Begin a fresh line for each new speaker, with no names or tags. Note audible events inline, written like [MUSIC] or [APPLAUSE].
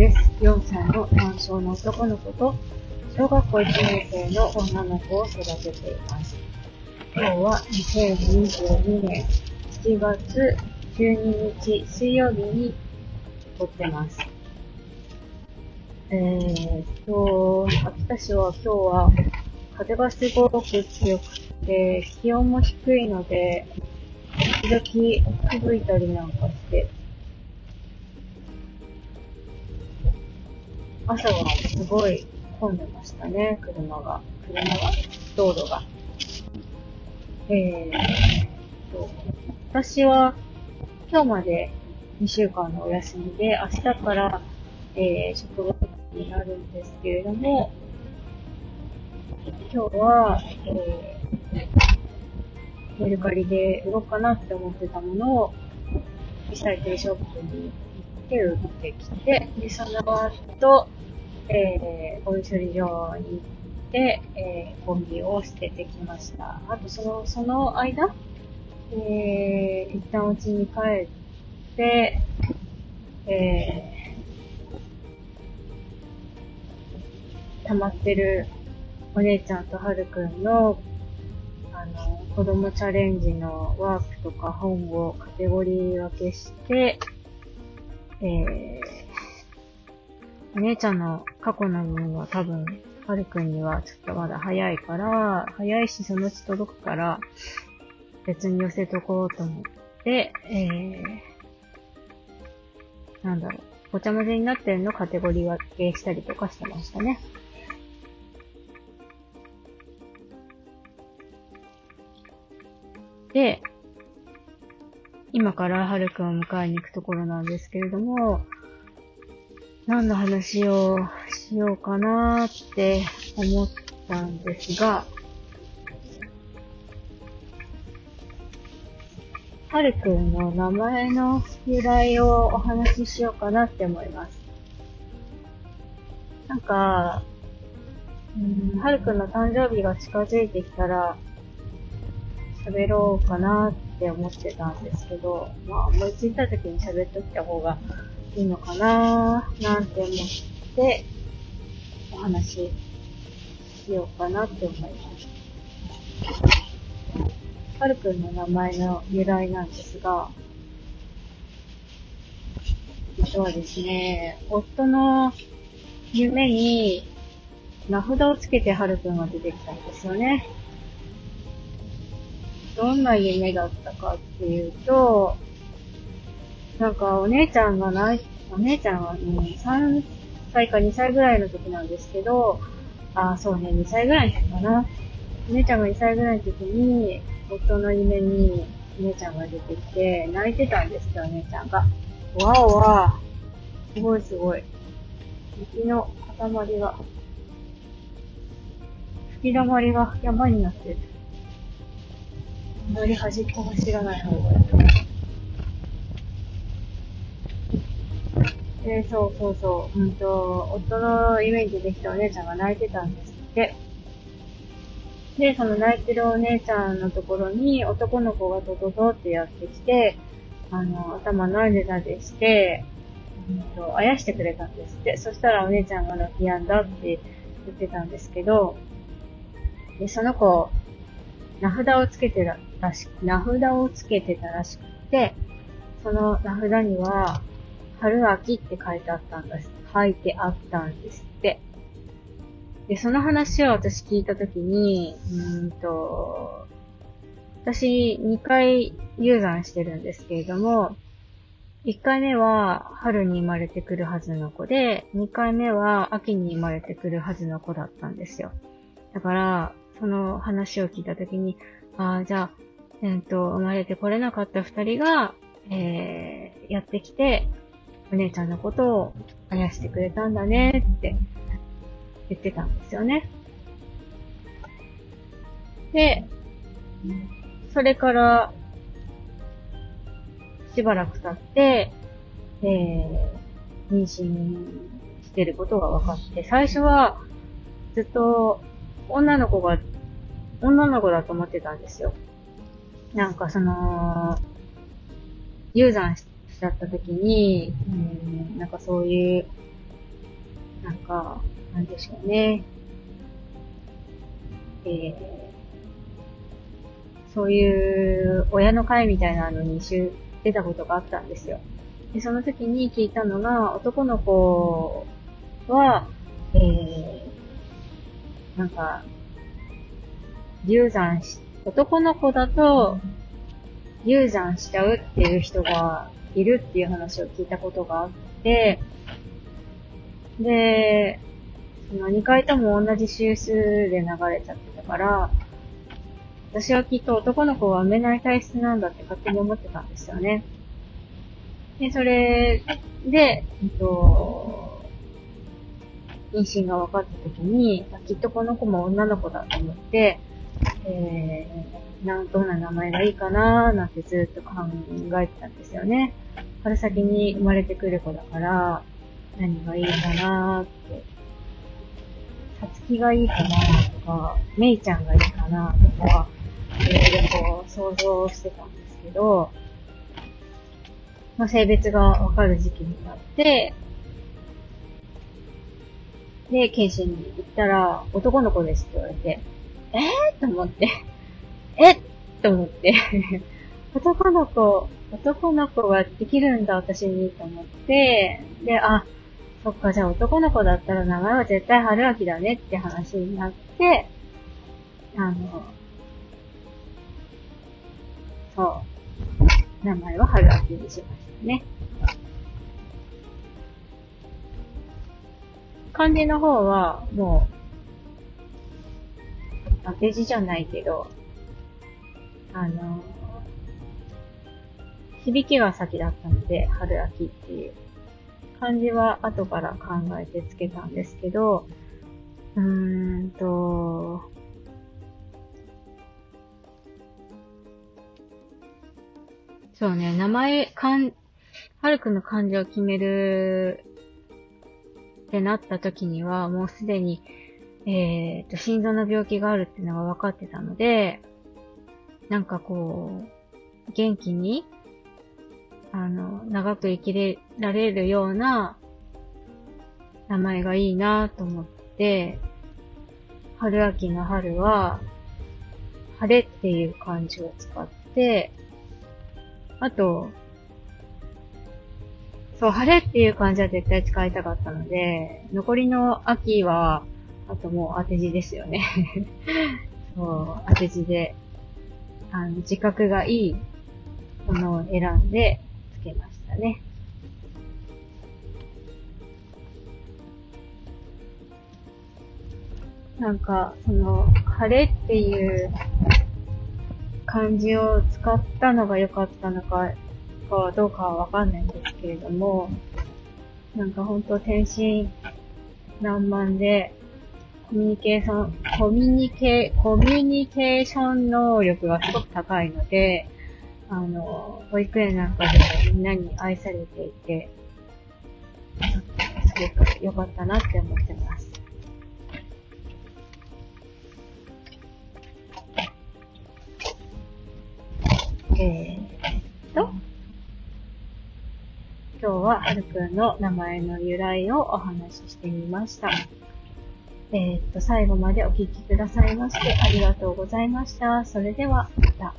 です。4歳の単身の男の子と、小学校1年生の女の子を育てています。今日は2022年7月12日水曜日に撮ってます。えーっと、秋田市は今日は風がすごく強くて、気温も低いので、時々吹雪いたりなんかして、朝はすごい混んでましたね、車が。車が道路が。えーと、私は今日まで2週間のお休みで、明日から、えー、職場になるんですけれども、今日は、えー、メルカリで売ろうかなって思ってたものを、リサイクルショップに行って売ってきて、で、その後、えー、ゴミ処理場に行って、えー、ゴミを捨ててきました。あと、その、その間、えー、一旦お家に帰って、えー、溜まってるお姉ちゃんとはるくんの、あの、子供チャレンジのワークとか本をカテゴリー分けして、えー、お姉ちゃんの過去の分は多分、はるくんにはちょっとまだ早いから、早いしそのうち届くから、別に寄せとこうと思って、えー、なんだろう、ごちゃ混ぜになってるのカテゴリー分けしたりとかしてましたね。で、今からはるくんを迎えに行くところなんですけれども、何の話をしようかなーって思ったんですが、はるくんの名前の由来をお話ししようかなって思います。なんか、うん、はるくんの誕生日が近づいてきたら、喋ろうかなっって思ってたんですけど、まあ思いついた時に喋っときた方がいいのかななんて思って、お話ししようかなって思います。はるくんの名前の由来なんですが、実はですね、夫の夢に名札をつけてはるくんが出てきたんですよね。どんな夢だったかっていうと、なんかお姉ちゃんがない、お姉ちゃんは、ね、3歳か2歳ぐらいの時なんですけど、あ、そうね、2歳ぐらいのかな。お姉ちゃんが2歳ぐらいの時に、夫の夢にお姉ちゃんが出てきて、泣いてたんですよ、お姉ちゃんが。わおわすごいすごい。雪の塊が、吹き溜まりが山になってる。あまり端っこ走らない方がいい。え、そうそうそう。うんと、夫の夢に出てきたお姉ちゃんが泣いてたんですって。で、その泣いてるお姉ちゃんのところに男の子がドドドってやってきて、あの、頭撫で撫でして、うんと、あやしてくれたんですって。そしたらお姉ちゃんが泣き止んだって言ってたんですけど、で、その子、名札をつけてたらしく、名札をつけてたらしくて、その名札には、春秋って書いてあったんです。書いてあったんですって。で、その話を私聞いたときに、うんと、私2回流産してるんですけれども、1回目は春に生まれてくるはずの子で、2回目は秋に生まれてくるはずの子だったんですよ。だから、その話を聞いたときに、ああ、じゃあ、えっ、と、生まれてこれなかった二人が、えー、やってきて、お姉ちゃんのことをあやしてくれたんだねって言ってたんですよね。で、それから、しばらく経って、えー、妊娠してることが分かって、最初はずっと女の子が、女の子だと思ってたんですよ。なんかその、流産しだった時に、うん、なんかそういう、なんか、なんでしょうね。えー、そういう親の会みたいなのに出たことがあったんですよ。で、その時に聞いたのが、男の子は、えー、なんか、流産し、男の子だと、流産しちゃうっていう人がいるっていう話を聞いたことがあって、で、その2回とも同じ周数で流れちゃってたから、私はきっと男の子は産めない体質なんだって勝手に思ってたんですよね。で、それで、えっと、妊娠が分かった時に、きっとこの子も女の子だと思って、えー、なん、どんな名前がいいかなーなんてずっと考えてたんですよね。春先に生まれてくる子だから、何がいいかなーって。さつきがいいかなーとか、めいちゃんがいいかなーとか、いろいろこう想像してたんですけど、まあ、性別がわかる時期になって、で、検診に行ったら、男の子ですって言われて、えーと思って、えと思って。[LAUGHS] 男の子、男の子ができるんだ、私に、と思って、で、あ、そっか、じゃあ男の子だったら名前は絶対春秋だねって話になって、あの、そう、名前は春秋にしましたね。漢字の方は、もう、当て字じゃないけど、あの、響きが先だったので、春秋っていう。漢字は後から考えてつけたんですけど、うーんと、そうね、名前、漢、はるくんの漢字を決めるってなった時には、もうすでにえっ、と、心臓の病気があるっていうのが分かってたので、なんかこう、元気に、あの、長く生きれられるような名前がいいなと思って、春秋の春は、晴れっていう漢字を使って、あと、そう、晴れっていう漢字は絶対使いたかったので、残りの秋は、あともう当て字ですよね [LAUGHS] そう、当て字で、あの、自覚がいいものを選んでつけましたね。なんか、その、晴れっていう漢字を使ったのが良かったのか、かどうかはわかんないんですけれども、なんかほんと天真爛漫で、ココミュニケーション、コミュニケ、コミュニケーション能力がすごく高いので、あの、保育園なんかでもみんなに愛されていて、すごく良かったなって思ってます。えー、と、今日ははるくんの名前の由来をお話ししてみました。えー、っと、最後までお聴きくださいましてありがとうございました。それでは、また。